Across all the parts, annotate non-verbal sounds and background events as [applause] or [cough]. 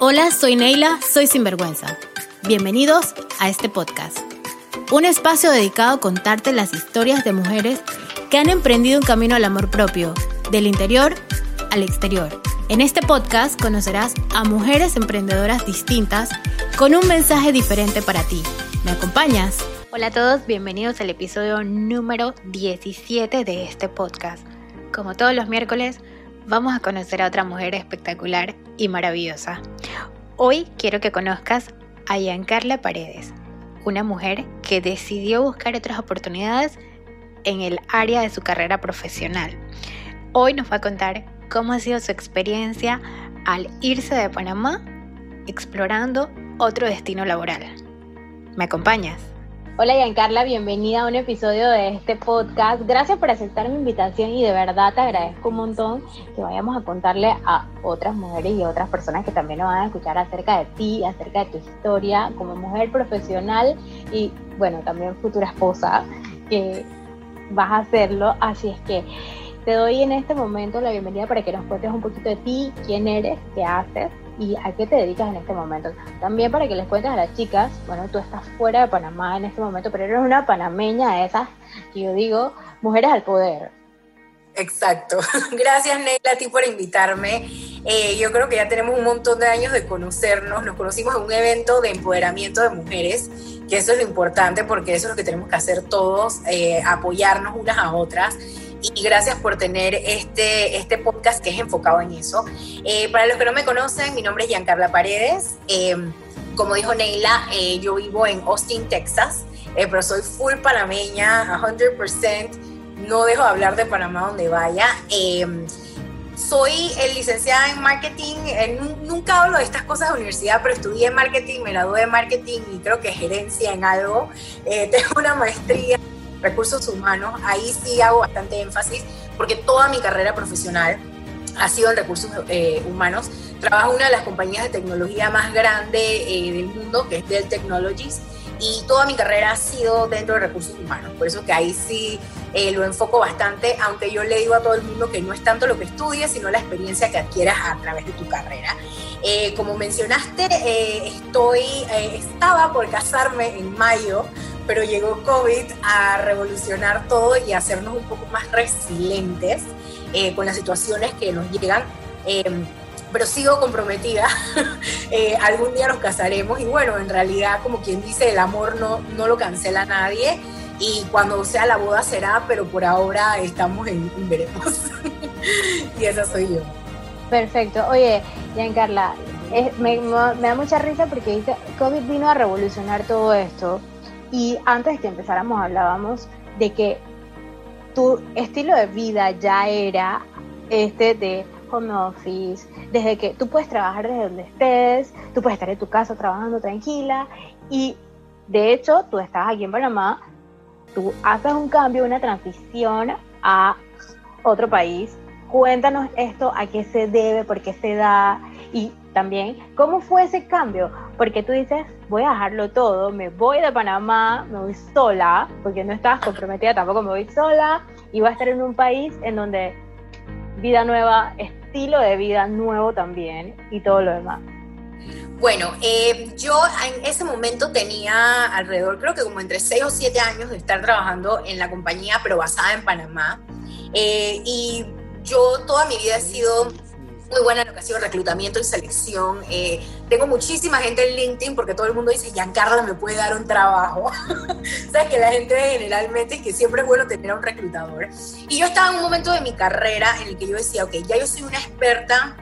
Hola, soy Neila, soy Sinvergüenza. Bienvenidos a este podcast. Un espacio dedicado a contarte las historias de mujeres que han emprendido un camino al amor propio, del interior al exterior. En este podcast conocerás a mujeres emprendedoras distintas con un mensaje diferente para ti. ¿Me acompañas? Hola a todos, bienvenidos al episodio número 17 de este podcast. Como todos los miércoles, vamos a conocer a otra mujer espectacular y maravillosa. Hoy quiero que conozcas a Giancarla Paredes, una mujer que decidió buscar otras oportunidades en el área de su carrera profesional. Hoy nos va a contar cómo ha sido su experiencia al irse de Panamá explorando otro destino laboral. ¿Me acompañas? Hola Giancarla, bienvenida a un episodio de este podcast. Gracias por aceptar mi invitación y de verdad te agradezco un montón que vayamos a contarle a otras mujeres y otras personas que también nos van a escuchar acerca de ti, acerca de tu historia como mujer profesional y bueno, también futura esposa que vas a hacerlo. Así es que te doy en este momento la bienvenida para que nos cuentes un poquito de ti, quién eres, qué haces y a qué te dedicas en este momento. También para que les cuentes a las chicas, bueno, tú estás fuera de Panamá en este momento, pero eres una panameña de esas que yo digo, mujeres al poder. Exacto. [laughs] Gracias, Neila, a ti por invitarme. Eh, yo creo que ya tenemos un montón de años de conocernos. Nos conocimos en un evento de empoderamiento de mujeres, que eso es lo importante porque eso es lo que tenemos que hacer todos, eh, apoyarnos unas a otras y gracias por tener este, este podcast que es enfocado en eso. Eh, para los que no me conocen, mi nombre es Giancarla Paredes. Em, como dijo Neila, eh, yo vivo en Austin, Texas, eh, pero soy full panameña, 100%. No dejo de hablar de Panamá donde vaya. Em, soy licenciada en marketing, nunca hablo de estas cosas de universidad, pero estudié marketing, me gradué de marketing y creo que gerencia en algo. [laughs] tengo una maestría recursos humanos, ahí sí hago bastante énfasis porque toda mi carrera profesional ha sido en recursos eh, humanos. Trabajo en una de las compañías de tecnología más grande eh, del mundo, que es Dell Technologies, y toda mi carrera ha sido dentro de recursos humanos. Por eso que ahí sí eh, lo enfoco bastante, aunque yo le digo a todo el mundo que no es tanto lo que estudies, sino la experiencia que adquieras a través de tu carrera. como mencionaste, estoy, estaba por casarme en mayo pero llegó COVID a revolucionar todo y hacernos un poco más resilientes eh, con las situaciones que nos llegan. Pero sigo comprometida, [laughs] eh, algún día nos casaremos y bueno, en realidad como quien dice, el amor no, no lo cancela nadie y cuando sea la boda será, pero por ahora estamos en, veremos. [laughs] y esa soy yo. Perfecto. Oye, Giancarla, me, me, da mucha risa porque COVID vino a revolucionar todo esto y antes que empezáramos hablábamos de que tu estilo de vida ya era este de home office, desde que tú puedes trabajar desde donde estés, tú puedes estar en tu casa trabajando tranquila y de hecho tú estás aquí en Panamá, tú haces un cambio, una transición a otro país. Cuéntanos esto, a qué se debe, por qué se da y también cómo fue ese cambio, porque tú dices, voy a dejarlo todo, me voy de Panamá, me voy sola, porque no estabas comprometida, tampoco me voy sola, y voy a estar en un país en donde vida nueva, estilo de vida nuevo también, y todo lo demás. Bueno, eh, yo en ese momento tenía alrededor, creo que como entre 6 o 7 años de estar trabajando en la compañía, pero basada en Panamá. Eh, y yo toda mi vida he sido muy buena en lo que ha sido reclutamiento y selección. Eh, tengo muchísima gente en LinkedIn porque todo el mundo dice, Giancarla me puede dar un trabajo. [laughs] Sabes que la gente generalmente es que siempre es bueno tener a un reclutador. Y yo estaba en un momento de mi carrera en el que yo decía, ok, ya yo soy una experta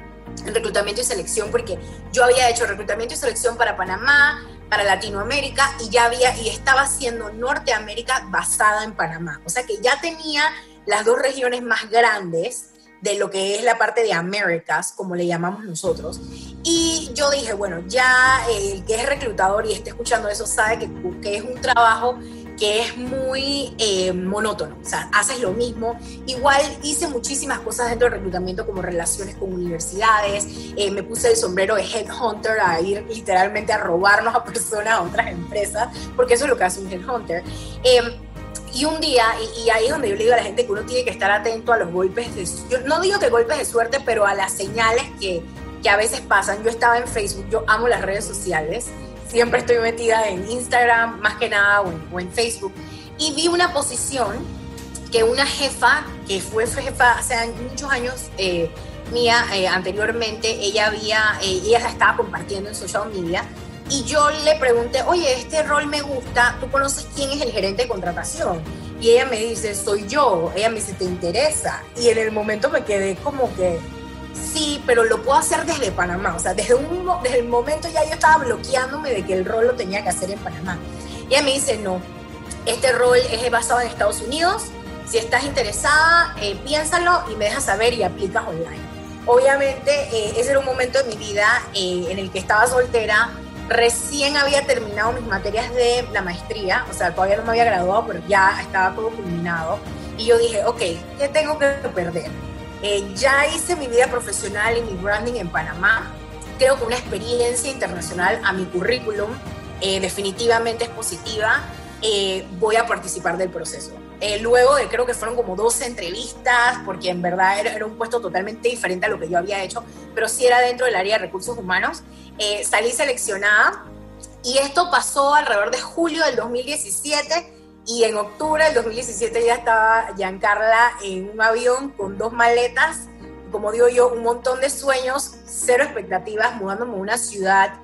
en reclutamiento y selección porque yo había hecho reclutamiento y selección para Panamá, para Latinoamérica y ya había y estaba haciendo Norteamérica basada en Panamá. O sea que ya tenía las dos regiones más grandes de lo que es la parte de Américas, como le llamamos nosotros. Y yo dije, bueno, ya el que es reclutador y esté escuchando eso sabe que, que es un trabajo que es muy eh, monótono, o sea, haces lo mismo. Igual hice muchísimas cosas dentro del reclutamiento como relaciones con universidades, eh, me puse el sombrero de headhunter a ir literalmente a robarnos a personas a otras empresas, porque eso es lo que hace un headhunter. Eh, y un día, y, ahí es donde yo le digo a la gente que uno tiene que estar atento a los golpes de, yo no digo que golpes de suerte, pero a las señales que, que a veces pasan. Yo estaba en Facebook, yo amo las redes sociales, siempre estoy metida en Instagram, más que nada, o en, Facebook, y vi una posición que una jefa, que fue jefa hace muchos años, eh, mía eh, anteriormente, ella había, eh, ella la estaba compartiendo en social media, y yo le pregunté, oye, este rol me gusta, ¿tú conoces quién es el gerente de contratación? Y ella me dice, soy yo. Ella me dice, ¿te interesa? Y en el momento me quedé como que, sí, pero lo puedo hacer desde Panamá. O sea, desde, un, desde el momento ya yo estaba bloqueándome de que el rol lo tenía que hacer en Panamá. Y ella me dice, no, este rol es basado en Estados Unidos. Si estás interesada, eh, piénsalo y me dejas saber y aplicas online. Obviamente, eh, ese era un momento de mi vida eh, en el que estaba soltera, Recién había terminado mis materias de la maestría, o sea, todavía no me había graduado, pero ya estaba todo culminado. Y yo dije, ok, ¿qué tengo que perder? Eh, ya hice mi vida profesional y mi branding en Panamá. Creo que una experiencia internacional a mi currículum eh, definitivamente es positiva. Eh, voy a participar del proceso. Luego de creo que fueron como 12 entrevistas, porque en verdad era, era, un puesto totalmente diferente a lo que yo había hecho, pero sí era dentro del área de recursos humanos. Eh, salí seleccionada y esto pasó alrededor de julio del 2017 y en octubre del 2017 ya estaba Giancarla en un avión con dos maletas, como digo yo, un montón de sueños, cero expectativas, mudándome a una ciudad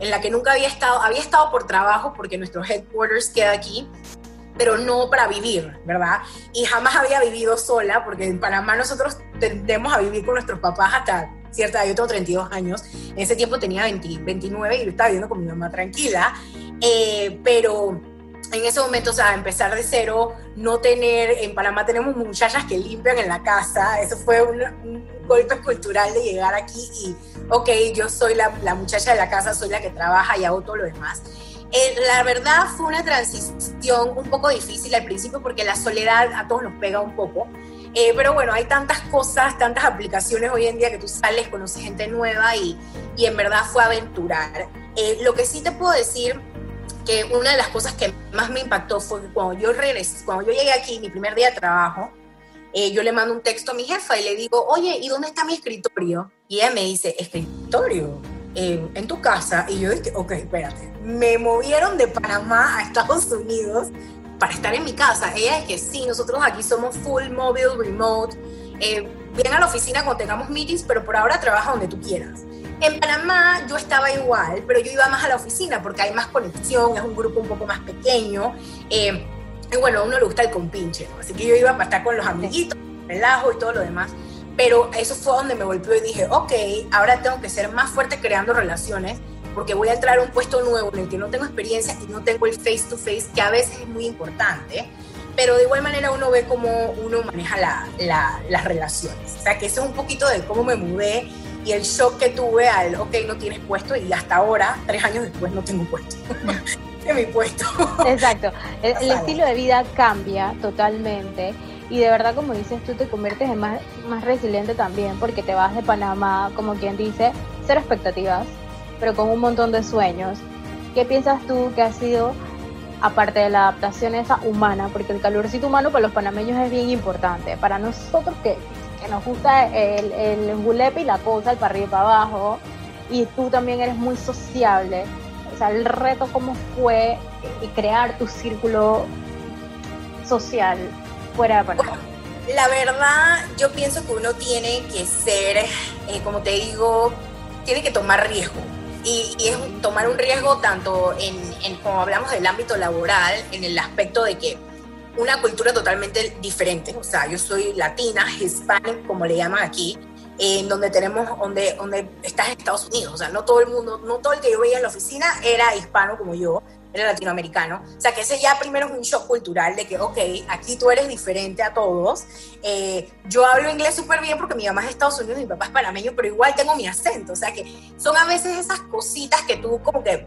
en la que nunca había estado, había estado por trabajo porque nuestro headquarters queda aquí, pero no para vivir, ¿verdad? Y jamás había vivido sola, porque en Panamá nosotros tendemos a vivir con nuestros papás hasta cierta Yo tengo 32 años, en ese tiempo tenía 29 y yo estaba viviendo con mi mamá tranquila, eh, pero en ese momento, o sea, empezar de cero, no tener, en Panamá tenemos muchachas que limpian en la casa, eso fue un, golpe cultural de llegar aquí y, ok, yo soy la, la, muchacha de la casa, soy la que trabaja y hago todo lo demás. Eh, la verdad fue una transición un poco difícil al principio porque la soledad a todos nos pega un poco. Eh, pero bueno, hay tantas cosas, tantas aplicaciones hoy en día que tú sales, conoces gente nueva y, y en verdad fue aventurar. Eh, lo que sí te puedo decir que una de las cosas que más me impactó fue que cuando yo regresé, cuando yo llegué aquí, mi primer día de trabajo, yo le mando un texto a mi jefa y le digo, oye, ¿y dónde está mi escritorio? Y ella me dice, ¿escritorio? En tu casa. Y yo dije, ok, espérate. Me movieron de Panamá a Estados Unidos para estar en mi casa. Ella es que sí, nosotros aquí somos full mobile, remote. Eh, ven a la oficina cuando tengamos meetings, pero por ahora trabaja donde tú quieras. En Panamá yo estaba igual, pero yo iba más a la oficina porque hay más conexión, es un grupo un poco más pequeño. Eh, y bueno, a uno le gusta el compinche, así que yo iba para estar con los amiguitos, relajo y todo lo demás. Pero eso fue donde me golpeó y dije, ok, ahora tengo que ser más fuerte creando relaciones porque voy a entrar a un puesto nuevo en el que no tengo experiencia y no tengo el face to face, que a veces es muy importante, pero de igual manera uno ve cómo uno maneja la, las relaciones. O sea, que eso es un poquito de cómo me mudé y el shock que tuve al, ok, no tienes puesto y hasta ahora, tres años después, no tengo puesto. [laughs] en mi puesto. Exacto. El, el, estilo de vida cambia totalmente y de verdad, como dices, tú te conviertes en más, más resiliente también porque te vas de Panamá, como quien dice, cero expectativas, pero con un montón de sueños. ¿Qué piensas tú que ha sido, aparte de la adaptación esa humana, porque el calorcito humano para los panameños es bien importante, para nosotros que, que nos gusta el, el bulepe y la cosa, el para arriba y para abajo, y tú también eres muy sociable, o sea, el reto cómo fue crear tu círculo social fuera de Panamá. La verdad, yo pienso que uno tiene que ser, eh, como te digo, tiene que tomar riesgo. Y, es tomar un riesgo tanto en, como hablamos del ámbito laboral, en el aspecto de que una cultura totalmente diferente, o sea, yo soy latina, hispana, como le llaman aquí, en donde tenemos, donde, donde estás en Estados Unidos, o sea, no todo el mundo, no todo el que yo veía en la oficina era hispano como yo, era latinoamericano. O sea, que ese ya primero es un shock cultural de que, ok, aquí tú eres diferente a todos. Eh, yo hablo inglés súper bien porque mi mamá es de Estados Unidos y mi papá es panameño, pero igual tengo mi acento. O sea, que son a veces esas cositas que tú como que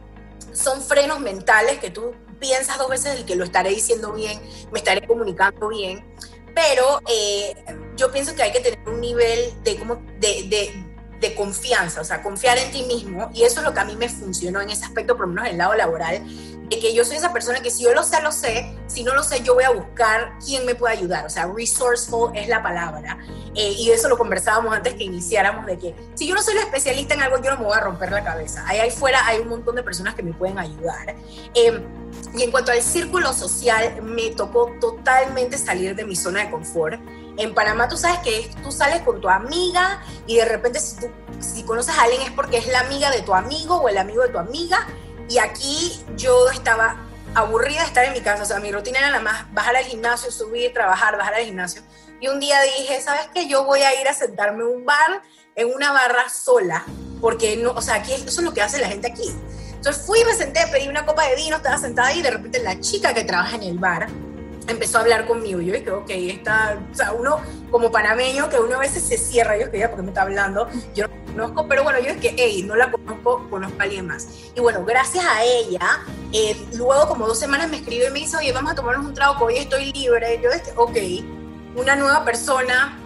son frenos mentales que tú piensas dos veces el que lo estaré diciendo bien, me estaré comunicando bien. Pero eh, yo pienso que hay que tener un nivel de, como, de, de de confianza, o sea, confiar en ti mismo, y eso es lo que a mí me funcionó en ese aspecto, por lo menos en el lado laboral, de que yo soy esa persona que si yo lo sé, lo sé, si no lo sé, yo voy a buscar quién me puede ayudar, o sea, resourceful es la palabra, eh, y eso lo conversábamos antes que iniciáramos, de que si yo no soy la especialista en algo, yo no me voy a romper la cabeza, ahí, ahí fuera hay un montón de personas que me pueden ayudar. Eh, y en cuanto al círculo social, me tocó totalmente salir de mi zona de confort. En Panamá tú sabes que tú sales con tu amiga y de repente si, tú, si conoces a alguien es porque es la amiga de tu amigo o el amigo de tu amiga. Y aquí yo estaba aburrida de estar en mi casa, o sea, mi rutina era nada más bajar al gimnasio, subir, trabajar, bajar al gimnasio. Y un día dije, ¿sabes qué? Yo voy a ir a sentarme en un bar, en una barra sola, porque no, o sea, aquí eso es lo que hace la gente aquí entonces fui, me senté, pedí una copa de vino, estaba sentada y de repente la chica que trabaja en el bar empezó a hablar conmigo. Yo dije, ok, está, o sea, uno como panameño que uno a veces se cierra, yo dije, ¿por qué me está hablando? Yo no conozco, pero bueno, yo dije, hey, no la conozco, conozco a alguien más. Y bueno, gracias a ella, eh, luego como dos semanas me escribió y me dice, oye, vamos a tomarnos un trago, hoy estoy libre. Yo dije, ok, una nueva persona,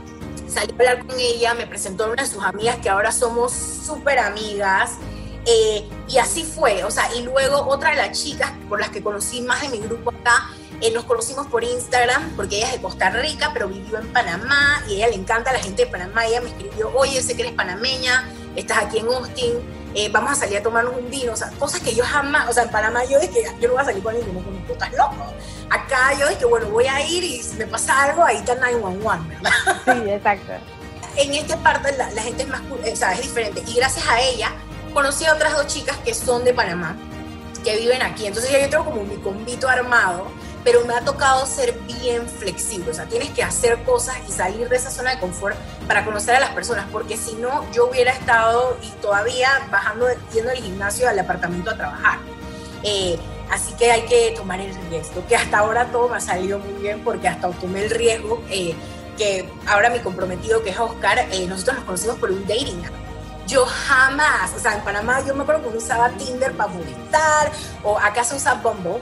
salí a hablar con ella, me presentó a una de sus amigas que ahora somos súper amigas. Eh, y así fue, o sea, y luego otra de las chicas por las que conocí más de mi grupo acá, eh, nos conocimos por Instagram, porque ella es de Costa Rica, pero vivió en Panamá, y a ella le encanta a la gente de Panamá, ella me escribió, oye, sé que eres panameña, estás aquí en Austin, eh, vamos a salir a tomarnos un vino, o sea, cosas que yo jamás, o sea, en Panamá yo dije, yo no voy a salir con ninguno, como tú estás loco. Acá yo dije, bueno, voy a ir y si me pasa algo, ahí está 911, ¿verdad? [laughs] Sí, exacto. En esta parte la, la gente es más, o sea, es diferente, y gracias a ella, conocí a otras dos chicas que son de Panamá, que viven aquí. Entonces ya yo tengo como mi convito armado, pero me ha tocado ser bien flexible. O sea, tienes que hacer cosas y salir de esa zona de confort para conocer a las personas, porque si no, yo hubiera estado y todavía bajando, yendo al gimnasio al apartamento a trabajar. Eh, así que hay que tomar el riesgo, que hasta ahora todo me ha salido muy bien porque hasta tomé el riesgo. Eh, que ahora mi comprometido, que es Oscar, eh, nosotros nos conocimos por un dating yo jamás, o sea, en Panamá yo me acuerdo que usaba Tinder para molestar, o acá se usa Bumble,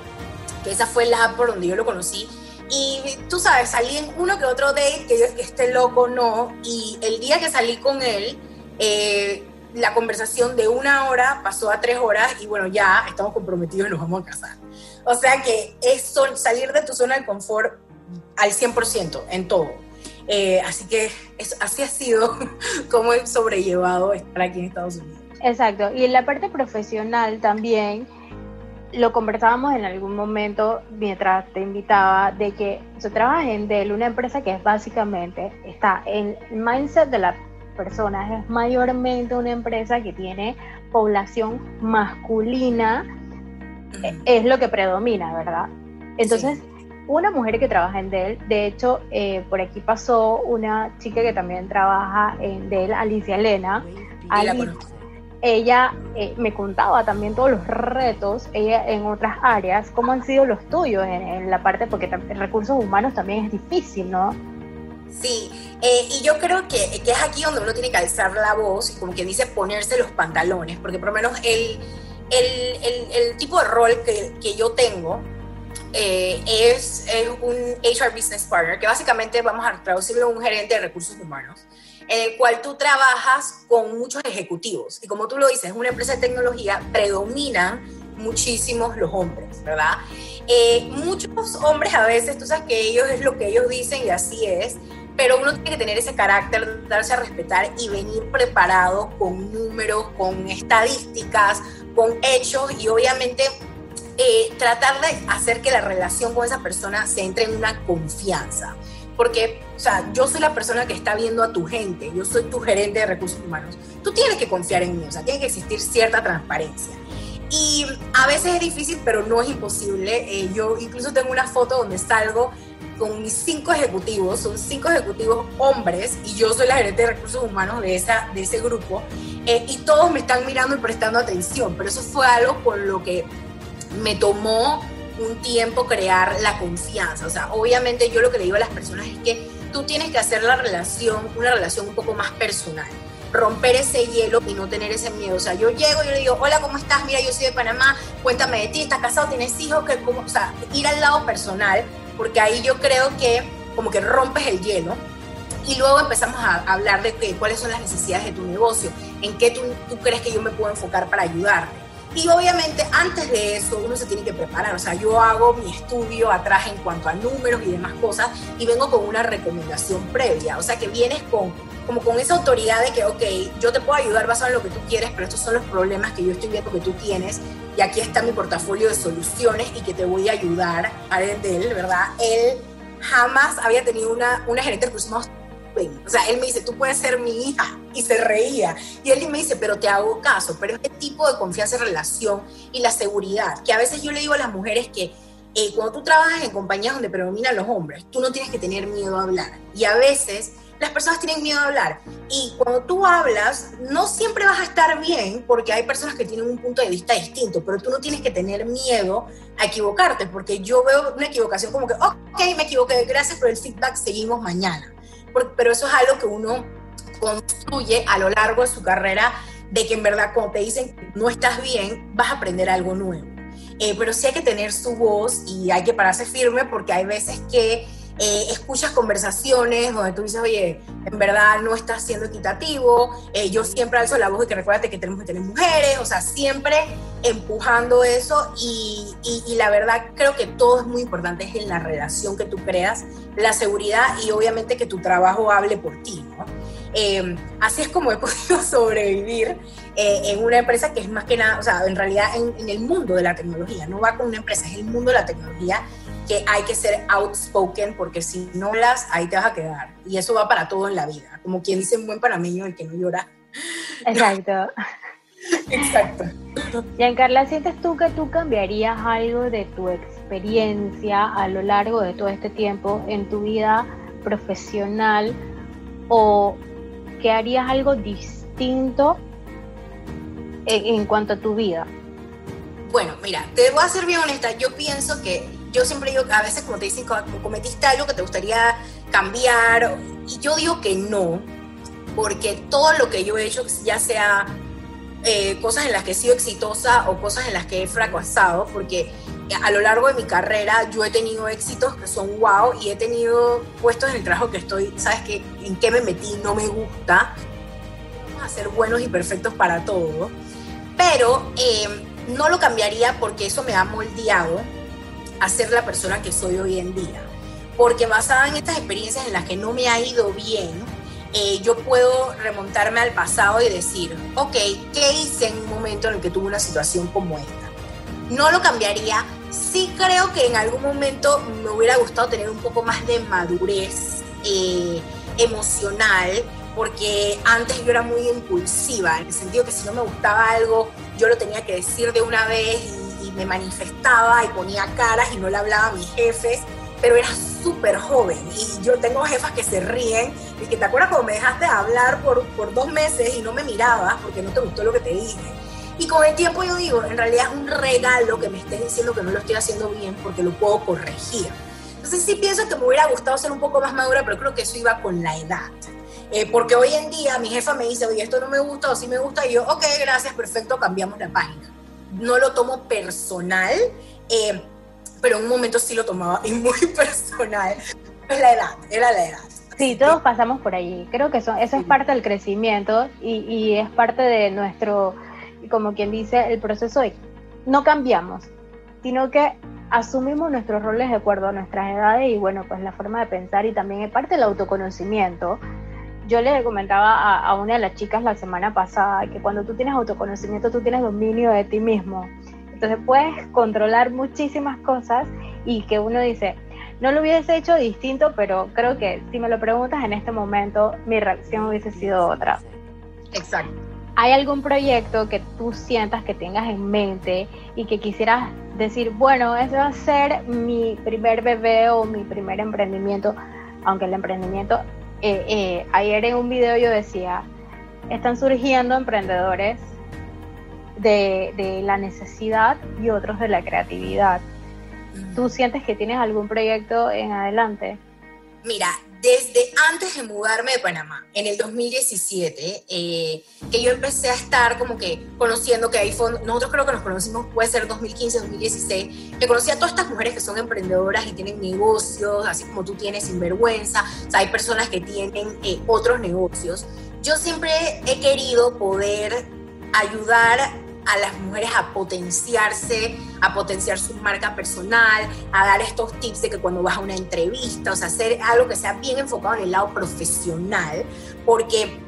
que esa fue la app por donde yo lo conocí. Y tú sabes, salí en uno que otro date, que yo este loco no, y el día que salí con él, eh, la conversación de una hora pasó a tres horas y bueno, ya estamos comprometidos y nos vamos a casar. O sea que es salir de tu zona de confort al 100% en todo. Eh, así que así ha sido [laughs] como he sobrellevado estar aquí en Estados Unidos. Exacto, y en la parte profesional también lo conversábamos en algún momento mientras te invitaba de que se trabaja en Dell, una empresa que es básicamente, está en el mindset de las personas, es mayormente una empresa que tiene población masculina, es lo que predomina, ¿verdad? Entonces, una mujer que trabaja en Dell. De hecho, eh, por aquí pasó una chica que también trabaja en Dell, Alicia Elena. Ella eh, me contaba también todos los retos ella en otras áreas, cómo han sido los tuyos en, la parte, porque recursos humanos también es difícil, ¿no? Sí, eh, y yo creo que, que, es aquí donde uno tiene que alzar la voz como quien dice ponerse los pantalones, porque por lo menos el, el, el, el tipo de rol que, que yo tengo, eh, es, un HR Business Partner, que básicamente vamos a traducirlo a un gerente de recursos humanos, en el cual tú trabajas con muchos ejecutivos. Y como tú lo dices, es una empresa de tecnología, predominan muchísimos los hombres, ¿verdad? Eh, muchos hombres a veces, tú sabes que ellos es lo que ellos dicen y así es, pero uno tiene que tener ese carácter, darse a respetar y venir preparado con números, con estadísticas, con hechos y obviamente eh, tratar de hacer que la relación con esa persona se entre en una confianza. Porque, o sea, yo soy la persona que está viendo a tu gente, yo soy tu gerente de recursos humanos. Tú tienes que confiar en mí, o sea, tiene que existir cierta transparencia. Y a veces es difícil, pero no es imposible. Eh, yo incluso tengo una foto donde salgo con mis cinco ejecutivos, son cinco ejecutivos hombres y yo soy la gerente de recursos humanos de, esa, de ese grupo eh, y todos me están mirando y prestando atención, pero eso fue algo con lo que me tomó un tiempo crear la confianza. O sea, obviamente yo lo que le digo a las personas es que tú tienes que hacer la relación, una relación un poco más personal. Romper ese hielo y no tener ese miedo. O sea, yo llego y le digo, hola, ¿cómo estás? Mira, yo soy de Panamá, cuéntame de ti, ¿estás casado? ¿Tienes hijos? que O sea, ir al lado personal, porque ahí yo creo que como que rompes el hielo y luego empezamos a hablar de cuáles son las necesidades de tu negocio, en qué tú, tú crees que yo me puedo enfocar para ayudarte. Y obviamente antes de eso uno se tiene que preparar, o sea, yo hago mi estudio atrás en cuanto a números y demás cosas y vengo con una recomendación previa, o sea, que vienes con como con esa autoridad de que, ok, yo te puedo ayudar basado en lo que tú quieres, pero estos son los problemas que yo estoy viendo que tú tienes y aquí está mi portafolio de soluciones y que te voy a ayudar. A él, ¿verdad? Él jamás había tenido una, una gerente de recursos o sea, él me dice, tú puedes ser mi hija. Y se reía. Y él me dice, pero te hago caso. Pero este tipo de confianza en relación y la seguridad, que a veces yo le digo a las mujeres que eh, cuando tú trabajas en compañías donde predominan los hombres, tú no tienes que tener miedo a hablar. Y a veces las personas tienen miedo a hablar. Y cuando tú hablas, no siempre vas a estar bien porque hay personas que tienen un punto de vista distinto, pero tú no tienes que tener miedo a equivocarte, porque yo veo una equivocación como que, ok, me equivoqué, gracias por el feedback, seguimos mañana pero eso es algo que uno construye a lo largo de su carrera, de que en verdad cuando te dicen no estás bien, vas a aprender algo nuevo. Eh, pero sí hay que tener su voz y hay que pararse firme porque hay veces que eh, escuchas conversaciones donde tú dices, oye, en verdad no estás siendo equitativo, eh, yo siempre alzo la voz de que recuérdate que tenemos que tener mujeres, o sea, siempre empujando eso y, y, la verdad creo que todo es muy importante, es en la relación que tú creas, la seguridad y obviamente que tu trabajo hable por ti. Eh, así es como he [laughs] podido sobrevivir en una empresa que es más que nada, o sea, en realidad en, en, el mundo de la tecnología, no va con una empresa, es el mundo de la tecnología que hay que ser outspoken porque si no las, ahí te vas a quedar. Y eso va para todo en la vida. Como quien dice un buen panameño, el que no llora. Exacto. [laughs] Exacto. Giancarla, ¿sientes tú que tú cambiarías algo de tu experiencia a lo largo de todo este tiempo en tu vida profesional o que harías algo distinto en, en cuanto a tu vida? Bueno, mira, te voy a ser bien honesta. Yo pienso que yo siempre digo, a veces como te dicen, cometiste algo que te gustaría cambiar, y yo digo que no, porque todo lo que yo he hecho, ya sea eh, cosas en las que he sido exitosa o cosas en las que he fracasado, porque a lo largo de mi carrera yo he tenido éxitos que son wow y he tenido puestos en el trabajo que estoy, ¿sabes qué? ¿En qué me metí? No me gusta. Vamos a ser buenos y perfectos para todo, pero eh, no lo cambiaría porque eso me ha moldeado a ser la persona que soy hoy en día. Porque basada en estas experiencias en las que no me ha ido bien, eh, yo puedo remontarme al pasado y decir, ok, ¿qué hice en un momento en el que tuve una situación como esta? No lo cambiaría. Sí creo que en algún momento me hubiera gustado tener un poco más de madurez eh, emocional, porque antes yo era muy impulsiva, en el sentido que si no me gustaba algo, yo lo tenía que decir de una vez me manifestaba y ponía caras y no le hablaba a mis jefes, pero era súper joven y yo tengo jefas que se ríen y que te acuerdas cuando me dejaste de hablar por, por dos meses y no me mirabas porque no te gustó lo que te dije. Y con el tiempo yo digo, en realidad es un regalo que me estés diciendo que no lo estoy haciendo bien porque lo puedo corregir. Entonces sí pienso que me hubiera gustado ser un poco más madura, pero creo que eso iba con la edad. Eh, porque hoy en día mi jefa me dice, oye, esto no me gusta o sí me gusta, y yo, ok, gracias, perfecto, cambiamos la página no lo tomo personal, eh, pero en un momento sí lo tomaba y muy [laughs] personal. Es la edad, era la edad. Sí, todos pasamos por allí. Creo que eso, eso es parte del crecimiento y, y, es parte de nuestro, como quien dice, el proceso de no cambiamos, sino que asumimos nuestros roles de acuerdo a nuestras edades y bueno, pues la forma de pensar y también es parte del autoconocimiento yo le comentaba a, una de las chicas la semana pasada que cuando tú tienes autoconocimiento, tú tienes dominio de ti mismo. Entonces puedes controlar muchísimas cosas y que uno dice, no lo hubiese hecho distinto, pero creo que si me lo preguntas en este momento, mi reacción hubiese sido otra. Exacto. ¿Hay algún proyecto que tú sientas que tengas en mente y que quisieras decir, bueno, ese va a ser mi primer bebé o mi primer emprendimiento? Aunque el emprendimiento eh, eh, ayer en un video yo decía, están surgiendo emprendedores de, de, la necesidad y otros de la creatividad. ¿Tú sientes que tienes algún proyecto en adelante? Mira, desde antes de mudarme de Panamá, en el 2017, eh, que yo empecé a estar como que conociendo que hay fondos, nosotros creo que nos conocimos, puede ser 2015, 2016, que conocí a todas estas mujeres que son emprendedoras y tienen negocios, así como tú tienes sinvergüenza, o sea, hay personas que tienen eh, otros negocios. Yo siempre he querido poder ayudar a las mujeres a potenciarse, a potenciar su marca personal, a dar estos tips de que cuando vas a una entrevista, o sea, hacer algo que sea bien enfocado en el lado profesional, porque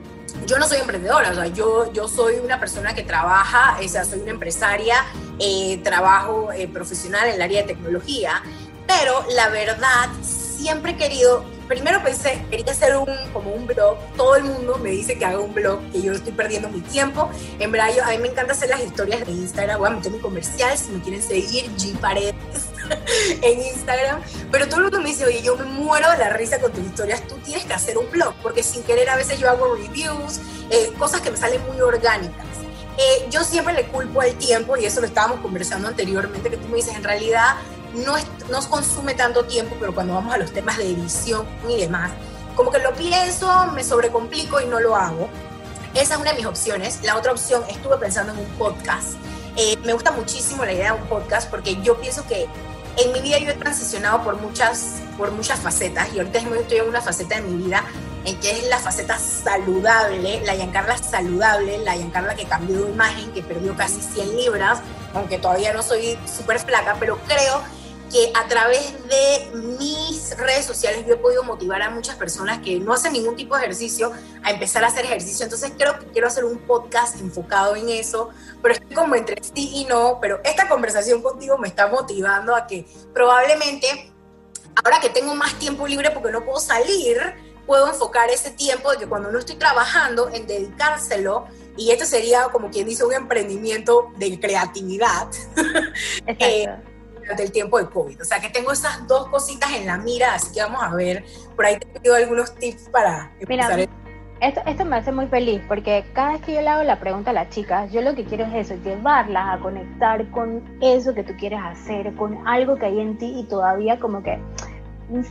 yo no soy emprendedora, o sea, yo, yo soy una persona que trabaja, o sea, soy una empresaria, eh, trabajo eh, profesional en el área de tecnología, pero la verdad, siempre he querido primero pensé, quería hacer un, como un blog. Todo el mundo me dice que haga un blog, que yo estoy perdiendo mi tiempo. En verdad, yo, a mí me encanta hacer las historias de Instagram. Voy a meter mi comercial si me quieren seguir, G Paredes [laughs] en Instagram. Pero todo el mundo me dice, oye, yo me muero de la risa con tus historias. Tú tienes que hacer un blog, porque sin querer a veces yo hago reviews, eh, cosas que me salen muy orgánicas. Eh, yo siempre le culpo al tiempo, y eso lo estábamos conversando anteriormente, que tú me dices, en realidad no, nos consume tanto tiempo, pero cuando vamos a los temas de edición y demás, como que lo pienso, me sobrecomplico y no lo hago. Esa es una de mis opciones. La otra opción, estuve pensando en un podcast. Eh, me gusta muchísimo la idea de un podcast porque yo pienso que en mi vida yo he transicionado por muchas, por muchas facetas y ahorita estoy en una faceta de mi vida en que es la faceta saludable, la Giancarla saludable, la Giancarla que cambió de imagen, que perdió casi 100 libras, aunque todavía no soy súper flaca, pero creo que a través de mis redes sociales yo he podido motivar a muchas personas que no hacen ningún tipo de ejercicio a empezar a hacer ejercicio. Entonces creo que quiero hacer un podcast enfocado en eso, pero estoy como entre sí y no, pero esta conversación contigo me está motivando a que probablemente, ahora que tengo más tiempo libre porque no puedo salir, puedo enfocar ese tiempo de que cuando no estoy trabajando en dedicárselo y esto sería como quien dice un emprendimiento de creatividad. [laughs] Exacto. Durante el tiempo de COVID. O sea que tengo esas dos cositas en la mira, así que vamos a ver. Por ahí te pido algunos tips para empezar. Mira, esto, esto me hace muy feliz porque cada vez que yo le hago la pregunta a las chicas, yo lo que quiero es eso, llevarlas a conectar con eso que tú quieres hacer, con algo que hay en ti y todavía como que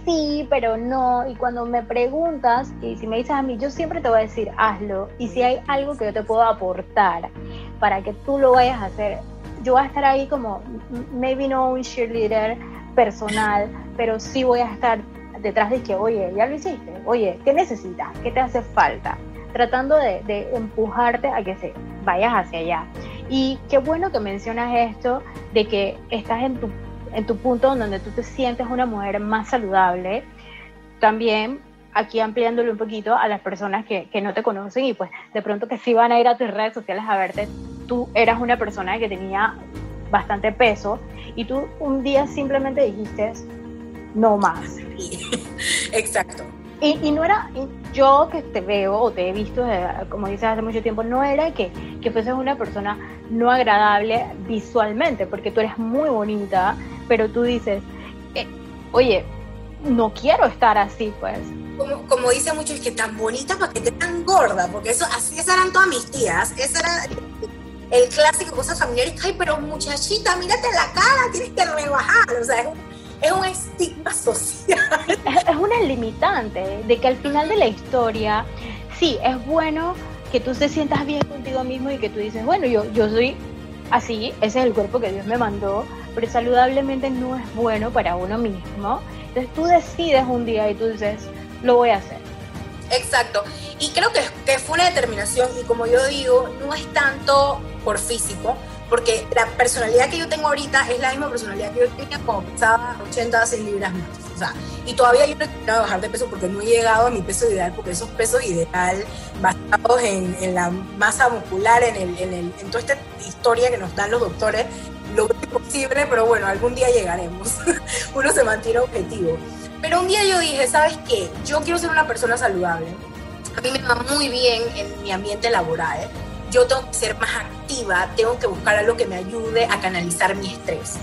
sí, pero no. Y cuando me preguntas, y si me dices a mí, yo siempre te voy a decir, hazlo. Y si hay algo que yo te puedo aportar para que tú lo vayas a hacer, yo voy a estar ahí como, maybe no un cheerleader personal, pero sí voy a estar detrás de que, oye, ya lo hiciste, oye, ¿qué necesitas? ¿Qué te hace falta? Tratando de, de empujarte a que se vayas hacia allá. Y qué bueno que mencionas esto de que estás en tu, en tu punto donde tú te sientes una mujer más saludable. También aquí ampliándolo un poquito a las personas que, que, no te conocen y pues de pronto que sí van a ir a tus redes sociales a verte, tú eras una persona que tenía bastante peso y tú un día simplemente dijiste, no más. [laughs] Exacto. Y, y no era, yo que te veo o te he visto, como dices hace mucho tiempo, no era que, que fueses una persona no agradable visualmente, porque tú eres muy bonita, pero tú dices, eh, oye, no quiero estar así, pues como, como dice mucho, es que tan bonita para que esté tan gorda, porque eso, así esas eran todas mis tías, ese era el, clásico cosas familiares, ay, pero muchachita, mírate la cara, tienes que rebajar, o sea, es un, estigma social. [laughs] Es, una limitante de que al final de la historia, sí, es bueno que tú te sientas bien contigo mismo y que tú dices, bueno, yo, yo soy así, ese es el cuerpo que Dios me mandó, pero saludablemente no es bueno para uno mismo. Entonces tú decides un día y tú dices, lo voy a hacer. Exacto. Y creo que, fue una determinación y como yo digo, no es tanto por físico, porque la personalidad que yo tengo ahorita es la misma personalidad que yo tenía cuando pesaba 80 100 libras más. O sea, y todavía yo no he querido bajar de peso porque no he llegado a mi peso ideal, porque esos pesos ideal basados en, en la masa muscular, en, el, en, el, en toda esta historia que nos dan los doctores, lo es posible, pero bueno, algún día llegaremos. [laughs] Uno se mantiene objetivo. Pero un día yo dije, ¿sabes qué? Yo quiero ser una persona saludable. A mí me va muy bien en mi ambiente laboral. Yo tengo que ser más activa, tengo que buscar algo que me ayude a canalizar mi estrés.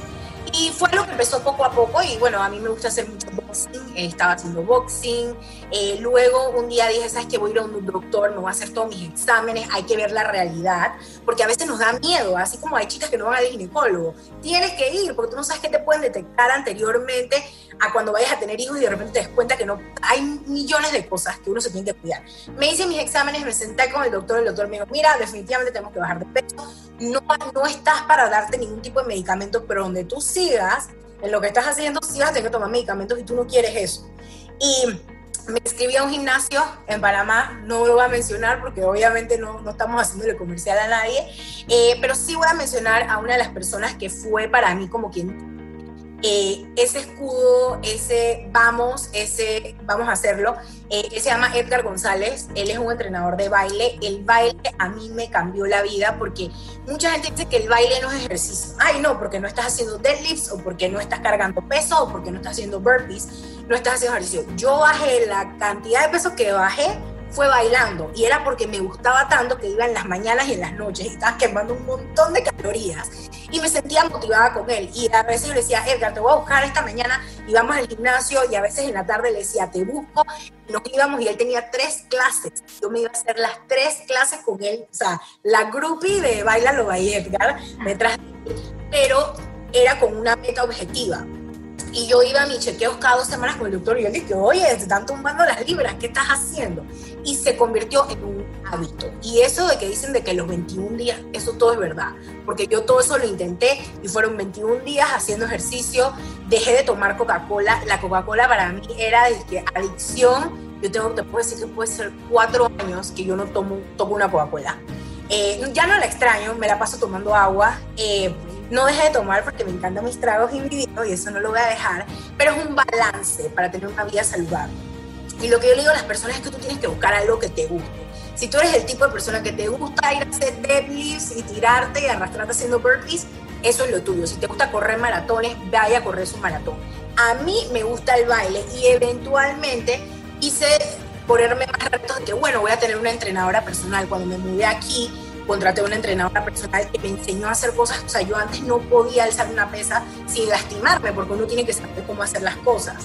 Y fue lo que empezó poco a poco y bueno, a mí me gusta hacer mucho boxing, estaba haciendo boxing, eh, luego un día dije, ¿sabes qué? Voy a ir a un doctor, me voy a hacer todos mis exámenes, hay que ver la realidad, porque a veces nos da miedo, así como hay chicas que no van al ginecólogo, tienes que ir porque tú no sabes qué te pueden detectar anteriormente a cuando vayas a tener hijos y de repente te des cuenta que no, hay millones de cosas que uno se tiene que cuidar. Me hice mis exámenes, me senté con el doctor, el doctor me dijo, mira, definitivamente tenemos que bajar de peso, no, no estás para darte ningún tipo de medicamento, pero donde tú sigas, en lo que estás haciendo, sí vas a tener que tomar medicamentos y tú no quieres eso. Y me inscribí a un gimnasio en Panamá, no lo voy a mencionar porque obviamente no, no estamos haciéndole comercial a nadie, eh, pero sí voy a mencionar a una de las personas que fue para mí como quien eh, ese escudo, ese vamos, ese vamos a hacerlo, eh, él se llama Edgar González, él es un entrenador de baile, el baile a mí me cambió la vida porque mucha gente dice que el baile no es ejercicio, ay no, porque no estás haciendo deadlifts o porque no estás cargando peso o porque no estás haciendo burpees, no estás haciendo ejercicio. Yo bajé la cantidad de peso que bajé fue bailando y era porque me gustaba tanto que iba en las mañanas y en las noches y estaba quemando un montón de calorías y me sentía motivada con él. Y a veces le decía, Edgar, te voy a buscar esta mañana y vamos al gimnasio y a veces en la tarde le decía, te busco y nos íbamos y él tenía tres clases, yo me iba a hacer las tres clases con él, o sea, la groupie de Bailalo by Edgar detrás pero era con una meta objetiva y yo iba a mi chequeos cada dos semanas con el doctor y yo le dije, oye, te están tumbando las libras, ¿qué estás haciendo? Y se convirtió en un hábito. Y eso de que dicen de que los 21 días, eso todo es verdad, porque yo todo eso lo intenté y fueron 21 días haciendo ejercicio, dejé de tomar Coca-Cola, la Coca-Cola para mí era de adicción, yo tengo, te puedo decir que puede ser cuatro años que yo no tomo, tomo una Coca-Cola. Eh, ya no la extraño, me la paso tomando agua. Eh, no dejé de tomar porque me encantan mis tragos y mi vino y eso no lo voy a dejar, pero es un balance para tener una vida saludable. Y lo que yo le digo a las personas es que tú tienes que buscar algo que te guste. Si tú eres el tipo de persona que te gusta ir a hacer deadlifts y tirarte y arrastrarte haciendo burpees, eso es lo tuyo. Si te gusta correr maratones, vaya a correr su maratón. A mí me gusta el baile y eventualmente hice ponerme más retos de que, bueno, voy a tener una entrenadora personal. Cuando me mudé aquí, contraté una entrenadora personal que me enseñó a hacer cosas. O sea, yo antes no podía alzar una pesa sin lastimarme, porque uno tiene que saber cómo hacer las cosas.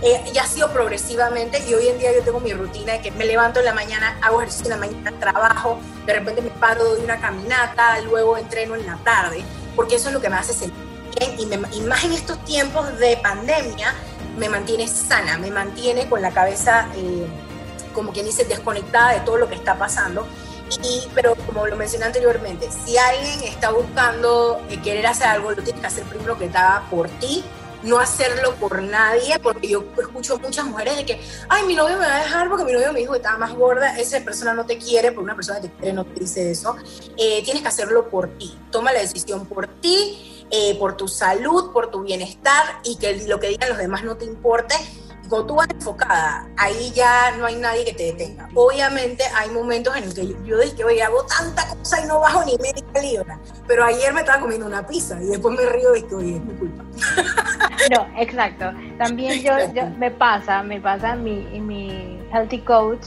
Eh, ya ha sido progresivamente y hoy en día yo tengo mi rutina de que me levanto en la mañana, hago ejercicio en la mañana, trabajo, de repente me paro, doy una caminata, luego entreno en la tarde, porque eso es lo que me hace sentir bien y, me, y más en estos tiempos de pandemia me mantiene sana, me mantiene con la cabeza, eh, como quien dice, desconectada de todo lo que está pasando y, pero como lo mencioné anteriormente, si alguien está buscando eh, querer hacer algo, lo tienes que hacer primero que haga por ti, no hacerlo por nadie, porque yo escucho muchas mujeres de que, ay, mi novio me va a dejar porque mi novio me dijo que estaba más gorda, esa persona no te quiere, porque una persona que te quiere no te dice eso, eh, tienes que hacerlo por ti, toma la decisión por ti, eh, por tu salud, por tu bienestar y que lo que digan los demás no te importe tú vas enfocada, ahí ya no hay nadie que te detenga. Obviamente hay momentos en los que yo, dije, oye, hago tanta cosa y no bajo ni media libra, pero ayer me estaba comiendo una pizza y después me río y dije, oye, es mi culpa. [laughs] No, exacto. También yo, me pasa, me pasa mi, mi healthy coach,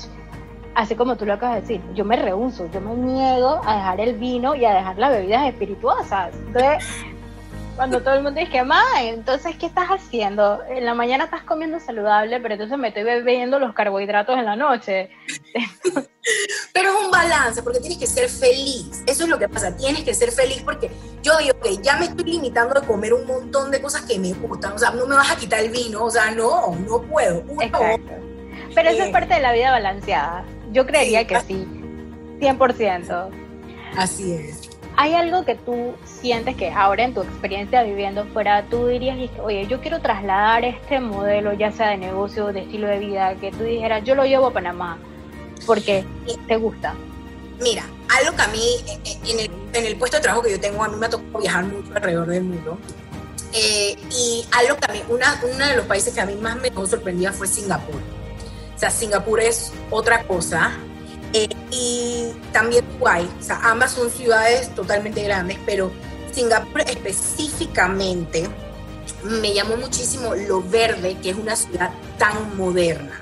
así como tú lo acabas de decir, yo me rehuso, yo me niego a dejar el vino y a dejar las bebidas espirituosas. Entonces, cuando todo el mundo dice, ma, entonces, ¿qué estás haciendo? En la mañana estás comiendo saludable, pero entonces me estoy bebiendo los carbohidratos en la noche. [laughs] pero es un balance, porque tienes que ser feliz. Eso es lo que pasa, tienes que ser feliz porque yo digo, que ya me estoy limitando a comer un montón de cosas que me gustan. O sea, no me vas a quitar el vino, o sea, no, no puedo. Exacto. Pero eso es eh, parte de la vida balanceada. Yo creería que sí, 100%. Así es. ¿Hay algo que tú sientes que ahora en tu experiencia viviendo fuera, tú dirías, oye, yo quiero trasladar este modelo, ya sea de negocio o de estilo de vida, que tú dijeras, yo lo llevo a Panamá, porque te gusta? Mira, algo que a mí, eh, eh, en el, en el puesto de trabajo que yo tengo, a mí me ha tocado viajar mucho alrededor del mundo. Eh, y algo que a mí, una, uno de los países que a mí más me sorprendía fue Singapur. O sea, Singapur es otra cosa. Eh, y también Dubái, o sea, ambas son ciudades totalmente grandes, pero Singapur específicamente me llamó muchísimo lo verde, que es una ciudad tan moderna,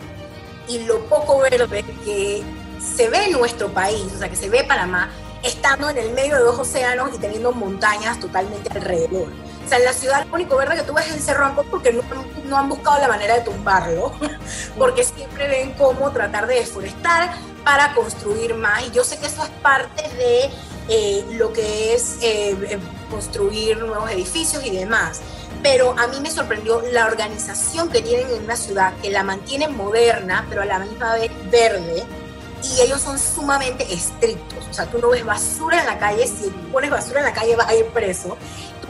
y lo poco verde que se ve en nuestro país, o sea, que se ve Panamá, estando en el medio de dos océanos y teniendo montañas totalmente alrededor. O sea, en la ciudad lo único verde que tú ves es el Cerro Ancón porque no, no, han buscado la manera de tumbarlo, [laughs] porque siempre ven cómo tratar de deforestar para construir más. Y yo sé que eso es parte de eh, lo que es eh, eh, construir nuevos edificios y demás. Pero a mí me sorprendió la organización que tienen en una ciudad, que la mantienen moderna, pero a la misma vez verde, y ellos son sumamente estrictos. O sea, tú no ves basura en la calle, si pones basura en la calle vas a ir preso.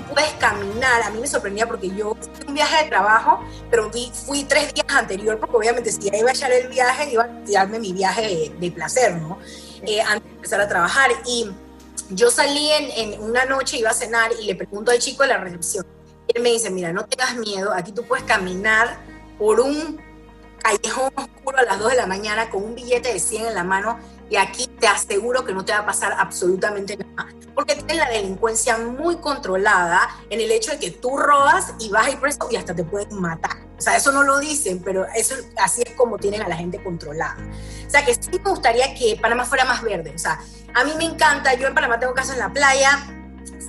Puedes caminar. A mí me sorprendía porque yo fui un viaje de trabajo, pero fui, tres días anterior porque obviamente si ya iba a echar el viaje, iba a tirarme mi viaje de, placer, ¿no? Eh, antes de empezar a trabajar. Y yo salí en, en, una noche, iba a cenar y le pregunto al chico de la recepción. Él me dice, mira, no tengas miedo, aquí tú puedes caminar por un callejón oscuro a las 2 de la mañana con un billete de 100 en la mano y aquí te aseguro que no te va a pasar absolutamente nada. Porque tienes la delincuencia muy controlada en el hecho de que tú robas y vas a ir preso y hasta te pueden matar. O sea, eso no lo dicen, pero eso así es como tienen a la gente controlada. O sea, que sí me gustaría que Panamá fuera más verde. O sea, a mí me encanta, yo en Panamá tengo casa en la playa,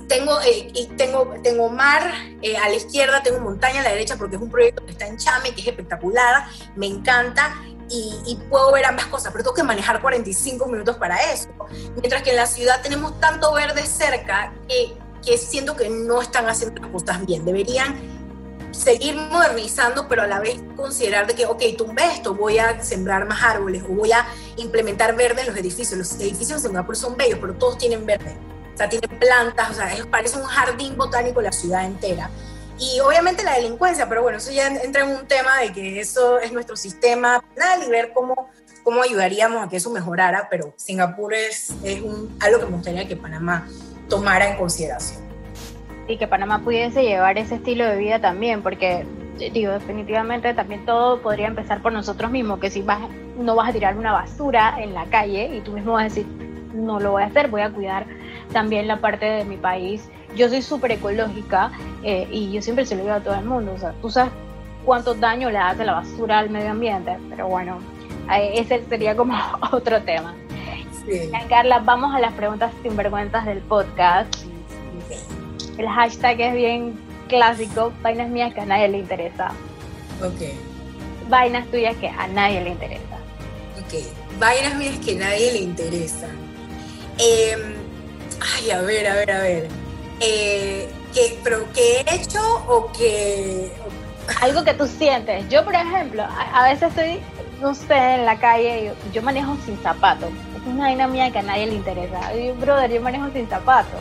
tengo, eh, y tengo, tengo mar eh, a la izquierda, tengo montaña a la derecha porque es un proyecto que está en Chame, que es espectacular, me encanta y, puedo ver ambas cosas, pero tengo que manejar 45 minutos para eso. Mientras que en la ciudad tenemos tanto verde cerca que, que siento que no están haciendo las cosas bien. Deberían seguir modernizando, pero a la vez considerar de que, ok, tumbé esto, voy a sembrar más árboles o voy a implementar verde en los edificios. Los edificios de Singapur son bellos, pero todos tienen verde. O sea, tienen plantas, o sea, parece un jardín botánico la ciudad entera. Y obviamente la delincuencia, pero bueno, eso ya entra en un tema de que eso es nuestro sistema penal y ver cómo, cómo ayudaríamos a que eso mejorara, pero Singapur es, es un, algo que me gustaría que Panamá tomara en consideración. Y que Panamá pudiese llevar ese estilo de vida también, porque digo, definitivamente también todo podría empezar por nosotros mismos, que si vas, no vas a tirar una basura en la calle y tú mismo vas a decir, no lo voy a hacer, voy a cuidar también la parte de mi país. Yo soy súper ecológica eh, y yo siempre se lo digo a todo el mundo, o sea, tú sabes cuánto daño le hace la basura al medio ambiente, pero bueno, ese sería como [laughs] otro tema. Sí. Carla, vamos a las preguntas sinvergüenzas del podcast. El hashtag es bien clásico, vainas mías que a nadie le interesa. Ok. Vainas tuyas que a nadie le interesa. Ok, vainas mías que a nadie le interesa. Eh, ay, a ver, a ver, a ver. Eh, ¿qué, ¿Pero qué he hecho o qué...? Algo que tú sientes. Yo, por ejemplo, a, veces estoy, no sé, en la calle, yo, yo manejo sin zapatos. Es una vaina mía que a nadie le interesa. Yo, brother, yo manejo sin zapatos.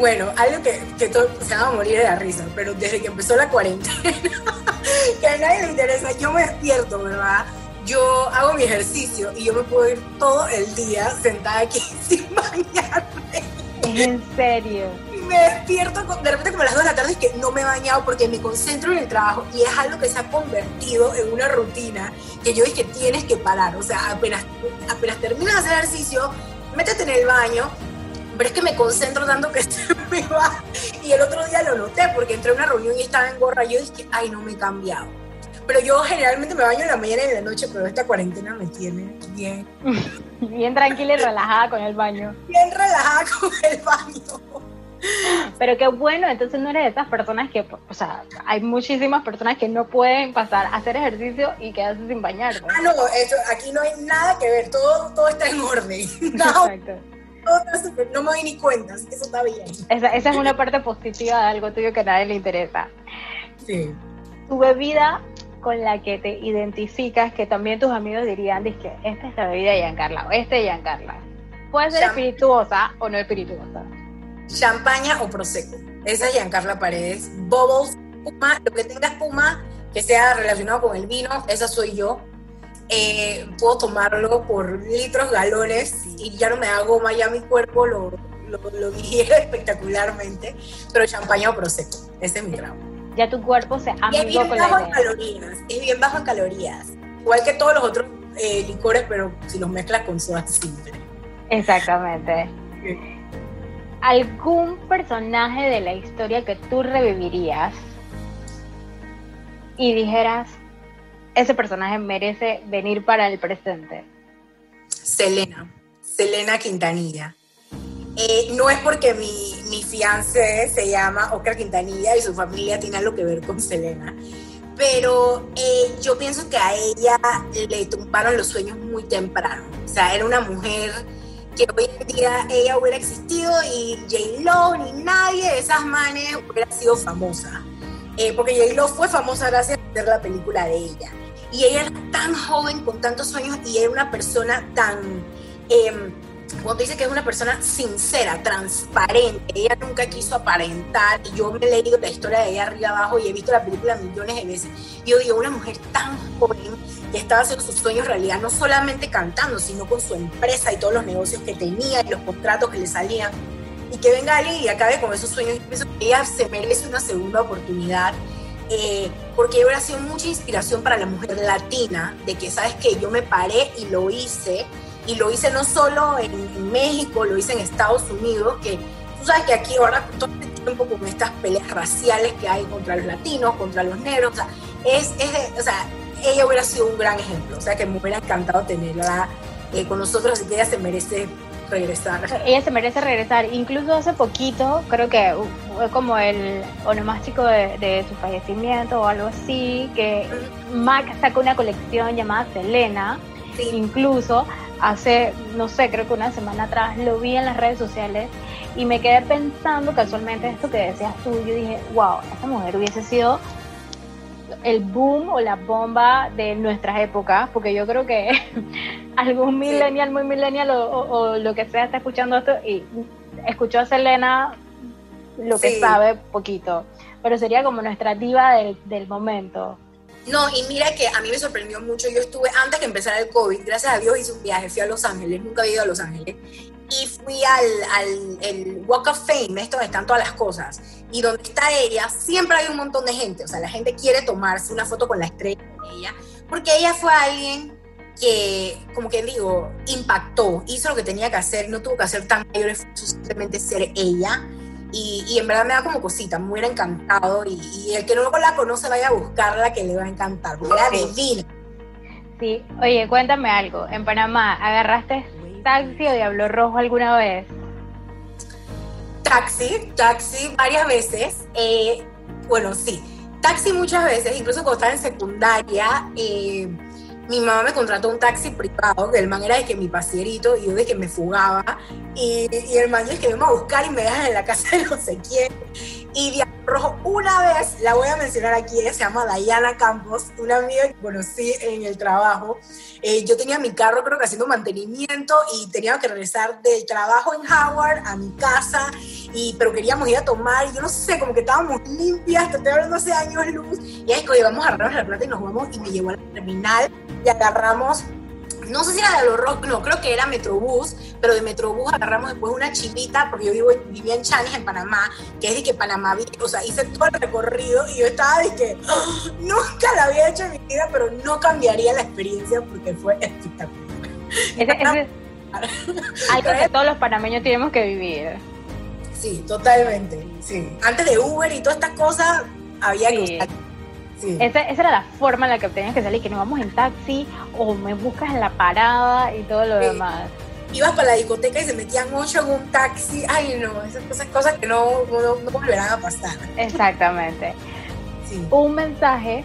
Bueno, algo que, que todo, se va a morir de la risa, pero desde que empezó la cuarentena, [laughs] que a nadie le interesa, yo me despierto, ¿verdad? yo hago mi ejercicio y yo me puedo ir todo el día sentada aquí [laughs] sin bañarme. ¿En serio? Me despierto de repente como a las 2 de la tarde y que no me he bañado porque me concentro en el trabajo y es algo que se ha convertido en una rutina que yo dije que tienes que parar. O sea, apenas, apenas terminas de hacer ejercicio, métete en el baño, pero es que me concentro tanto que [laughs] me va. Y el otro día lo noté porque entré a una reunión y estaba en gorra. Y yo dije, ay, no me he cambiado pero yo generalmente me baño en la mañana y en la noche, pero esta cuarentena me tiene bien. [laughs] bien tranquila y relajada con el baño. Bien relajada [laughs] con el baño. Pero qué bueno, entonces no eres de esas personas que, o sea, hay muchísimas personas que no pueden pasar a hacer ejercicio y quedarse sin bañarse. Ah, no, eso, aquí no hay nada que ver, todo, todo está en orden. [laughs] No, Exacto. no me doy ni cuenta, así que eso está bien. Esa, esa es una parte positiva de algo tuyo que a nadie le interesa. Sí. Tu bebida con la que te identificas, que también tus amigos dirían, que esta es la bebida de Giancarla, o este de Giancarla. Puede ser espirituosa o no espirituosa. Champaña o prosecco. Esa es Giancarla Paredes. Bubbles, espuma, lo que tenga espuma que sea relacionado con el vino, esa soy yo. Eh, puedo tomarlo por litros, galones y ya no me hago goma, ya mi cuerpo lo, lo, lo [laughs] espectacularmente. Pero champaña o prosecco, ese es mi grado ya tu cuerpo se amigó es bien bajo en calorías, es bien bajo en calorías. Igual que todos los otros eh, licores, pero si los mezclas con soda simple. Exactamente. ¿Algún personaje de la historia que tú revivirías y dijeras, ese personaje merece venir para el presente? Selena, Selena Quintanilla. Eh, no es porque mi, mi fiancé se llama Oscar Quintanilla y su familia tiene algo que ver con Selena, pero eh, yo pienso que a ella le tumbaron los sueños muy temprano. O sea, era una mujer que hoy en día ella hubiera existido y J-Lo ni nadie de esas manes hubiera sido famosa. Eh, porque J-Lo fue famosa gracias a hacer la película de ella. Y ella tan joven, con tantos sueños, y era una persona tan... Eh, cuando dice que es una persona sincera, transparente, ella nunca quiso aparentar, y yo me he leído la historia de ella arriba abajo y he visto la película millones de veces, y yo digo, una mujer tan joven que estaba haciendo sus sueños realidad, no solamente cantando, sino con su empresa y todos los negocios que tenía y los contratos que le salían, y que venga alguien y acabe con esos sueños, yo pienso que ella se merece una segunda oportunidad, eh, porque hubiera sido mucha inspiración para la mujer latina, de que, ¿sabes que Yo me paré y lo hice, y lo hice no solo en, México, lo hice en Estados Unidos, que tú sabes que aquí ahora todo el tiempo con estas peleas raciales que hay contra los latinos, contra los negros, o sea, es, es o sea, ella hubiera sido un gran ejemplo, o sea, que me hubiera encantado tenerla eh, con nosotros, así que ella se merece regresar. Ella se merece regresar. Incluso hace poquito, creo que fue como el onomástico de, de su fallecimiento o algo así, que Mac sacó una colección llamada Selena. Incluso hace, no sé, creo que una semana atrás lo vi en las redes sociales y me quedé pensando casualmente esto que decías tú. Yo dije, wow, esta mujer hubiese sido el boom o la bomba de nuestras épocas, porque yo creo que [laughs] algún millennial, muy millennial o, lo que sea está escuchando esto y escuchó a Selena lo que sabe poquito, pero sería como nuestra diva del, del momento. No, y mira que a mí me sorprendió mucho. Yo estuve, antes que empezara el COVID, gracias a Dios hice un viaje, fui a Los Ángeles, nunca había ido a Los Ángeles, y fui al, al el Walk of Fame, esto donde están todas las cosas, y donde está ella, siempre hay un montón de gente, o sea, la gente quiere tomarse una foto con la estrella de ella, porque ella fue alguien que, como que digo, impactó, hizo lo que tenía que hacer, no tuvo que hacer tan mayor esfuerzo, simplemente ser ella y, en verdad me da como cosita, me hubiera encantado. Y, el que no la conoce vaya a buscarla, que le va a encantar, porque era divina. Sí, oye, cuéntame algo. En Panamá, ¿agarraste taxi o Diablo Rojo alguna vez? Taxi, taxi varias veces. Eh, bueno, sí, taxi muchas veces, incluso cuando estaba en secundaria. Eh, mi mamá me contrató un taxi privado, que el man era de que mi pasierito y yo de que me fugaba. Y, y el man es que me iba a buscar y me dejan en la casa de no sé quién. Y de Rojo, una vez, la voy a mencionar aquí, se llama Dayana Campos, una amiga que conocí en el trabajo. Eh, yo tenía mi carro, creo que haciendo mantenimiento, y tenía que regresar del trabajo en Howard a mi casa, y, pero queríamos ir a tomar, y yo no sé, como que estábamos limpias, te estoy hablando hace años luz, y ahí que a agarrar la plata y nos vamos, y me llevó a la terminal, y agarramos no sé si era de los rock, no, creo que era Metrobús, pero de Metrobús agarramos después una chivita, porque yo vivo, vivía en Chanis, en Panamá, que es de que Panamá, o sea, hice todo el recorrido y yo estaba de que ¡oh! [gasps] nunca la había hecho en mi vida, pero no cambiaría la experiencia porque fue espectacular. [laughs] Ese, [laughs] algo que todos los panameños tenemos que vivir. Sí, totalmente, sí. Antes de Uber y todas estas cosas, había que esa, era la forma en la que tenías que salir, que nos vamos en taxi o me buscas en la parada y todo lo demás. Ibas para la discoteca y se metían ocho en un taxi. Ay, no, esas cosas, cosas que no, no, volverán a pasar. Exactamente. Un mensaje,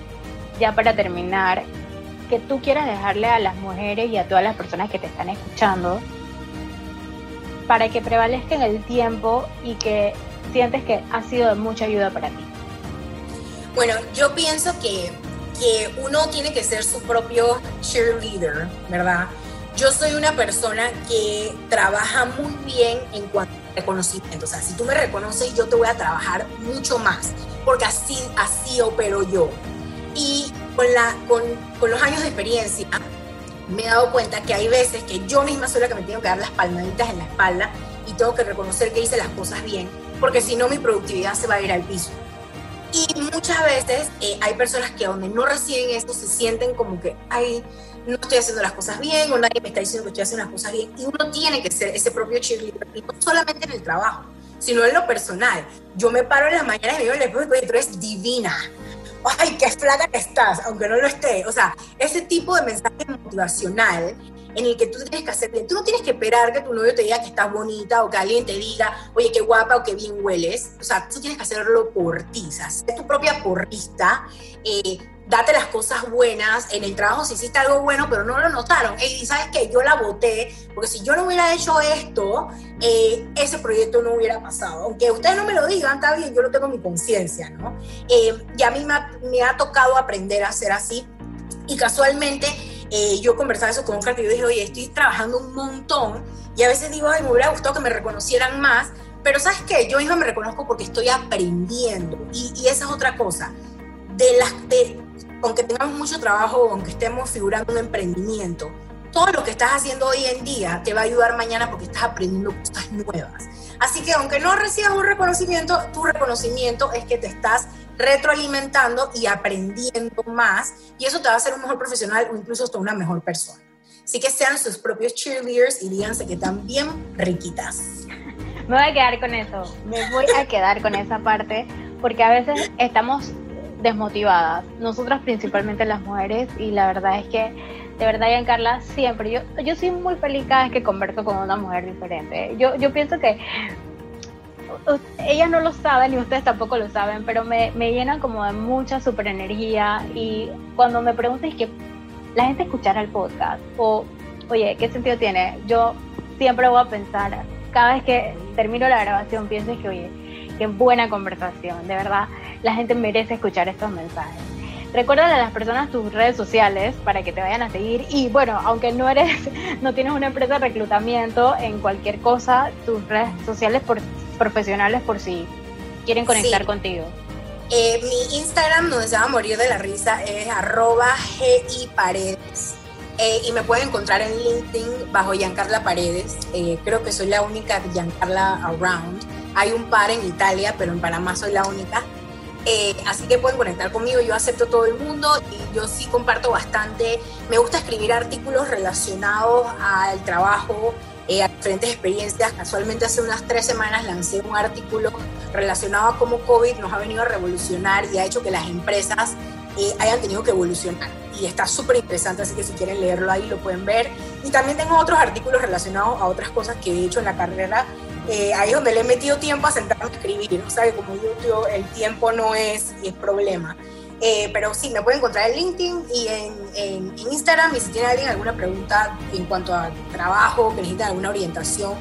ya para terminar, que tú quieras dejarle a las mujeres y a todas las personas que te están escuchando para que prevalezca en el tiempo y que sientes que ha sido de mucha ayuda para ti. Bueno, yo pienso que, que uno tiene que ser su propio cheerleader, ¿verdad? Yo soy una persona que trabaja muy bien en cuanto a reconocimiento. O sea, si tú me reconoces, yo te voy a trabajar mucho más, porque así, así opero yo. Y con, la, con, con los años de experiencia, me he dado cuenta que hay veces que yo misma soy la que me tengo que dar las palmaditas en la espalda y tengo que reconocer que hice las cosas bien, porque si no mi productividad se va a ir al piso. Y muchas veces eh, hay personas que donde no reciben esto se sienten como que, ay, no estoy haciendo las cosas bien o nadie me está diciendo que estoy haciendo las cosas bien. Y uno tiene que ser ese propio cheerleader, y no solamente en el trabajo, sino en lo personal. Yo me paro en las mañanas y me digo tú eres divina. Ay, qué flaca que estás, aunque no lo esté. O sea, ese tipo de mensaje motivacional en el que tú tienes que hacer Tú no tienes que esperar que tu novio te diga que estás bonita o que alguien te diga, oye, qué guapa o qué bien hueles. O sea, tú tienes que hacerlo por ti. Ser tu propia porrista. Eh, date las cosas buenas. En el trabajo si hiciste algo bueno, pero no lo notaron. Y sabes que yo la voté, porque si yo no hubiera hecho esto, eh, ese proyecto no hubiera pasado. Aunque ustedes no me lo digan, está bien, yo lo tengo en mi conciencia, ¿no? Eh, y a mí me ha, me ha, tocado aprender a ser así Y casualmente eh, yo conversaba eso con Oscar y yo dije, oye, estoy trabajando un montón y a veces digo, ay, me hubiera gustado que me reconocieran más, pero ¿sabes qué? Yo misma me reconozco porque estoy aprendiendo y, y esa es otra cosa. De las, de, aunque tengamos mucho trabajo, aunque estemos figurando un emprendimiento, todo lo que estás haciendo hoy en día te va a ayudar mañana porque estás aprendiendo cosas nuevas. Así que aunque no recibas un reconocimiento, tu reconocimiento es que te estás retroalimentando y aprendiendo más y eso te va a hacer un mejor profesional o incluso hasta una mejor persona. Así que sean sus propios cheerleaders y díganse que están bien riquitas. Me voy a quedar con eso, me voy a quedar con esa parte porque a veces estamos desmotivadas, nosotras principalmente las mujeres y la verdad es que de verdad, Carla, siempre. Yo, yo soy muy feliz cada vez que converso con una mujer diferente. Yo, yo pienso que ellas no lo saben y ustedes tampoco lo saben, pero me, me llenan como de mucha super energía y cuando me preguntan que la gente escuchara el podcast o, oye, ¿qué sentido tiene? Yo siempre voy a pensar, cada vez que termino la grabación, pienso que, oye, qué buena conversación, de verdad, la gente merece escuchar estos mensajes. Recuerda a las personas tus redes sociales para que te vayan a seguir. Y bueno, aunque no eres, [laughs] no tienes una empresa de reclutamiento, en cualquier cosa, tus redes sociales por, profesionales por si quieren conectar contigo. Eh, mi Instagram, donde se va a morir de la risa, es arroba giparedes. Eh, y me pueden encontrar en LinkedIn bajo Giancarla Paredes. Eh, creo que soy la única Giancarla Around. Hay un par en Italia, pero en Panamá soy la única. Eh, así que pueden conectar conmigo, yo acepto todo el mundo y yo sí comparto bastante. Me gusta escribir artículos relacionados al trabajo, eh, a diferentes experiencias. Casualmente hace unas tres semanas lancé un artículo relacionado a cómo COVID nos ha venido a revolucionar y ha hecho que las empresas eh, hayan tenido que evolucionar. Y está súper interesante, así que si quieren leerlo ahí lo pueden ver. Y también tengo otros artículos relacionados a otras cosas que he hecho en la carrera eh, ahí es donde le he metido tiempo a sentarme a escribir. O sea que como yo, el tiempo no es, es problema. Eh, pero sí, me pueden encontrar en LinkedIn y en, Instagram. Y si tienen alguien alguna pregunta en cuanto a trabajo, que necesitan alguna orientación,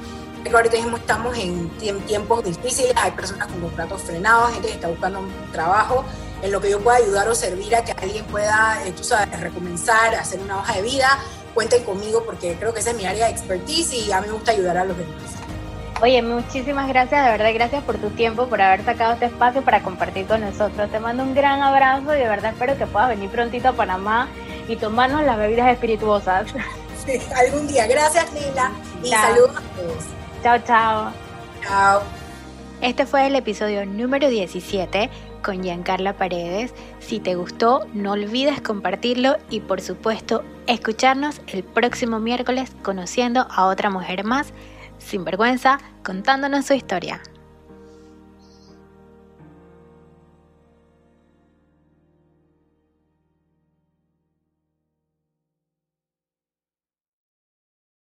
que ahorita mismo estamos en tiempos difíciles, hay personas con contratos frenados, gente que está buscando un trabajo, en lo que yo pueda ayudar o servir a que alguien pueda eh, recomenzar, hacer una hoja de vida, cuenten conmigo porque creo que esa es mi área de expertise y a mí me gusta ayudar a los demás. Oye, muchísimas gracias, de verdad, gracias por tu tiempo, por haber sacado este espacio para compartir con nosotros. Te mando un gran abrazo y de verdad espero que puedas venir prontito a Panamá y tomarnos las bebidas espirituosas. Sí, algún día. Gracias, Lila. Y saludos a todos. Chao, chao. Chao. Este fue el episodio número 17 con Giancarla Paredes. Si te gustó, no olvides compartirlo y por supuesto escucharnos el próximo miércoles conociendo a otra mujer más sin vergüenza, contándonos su historia.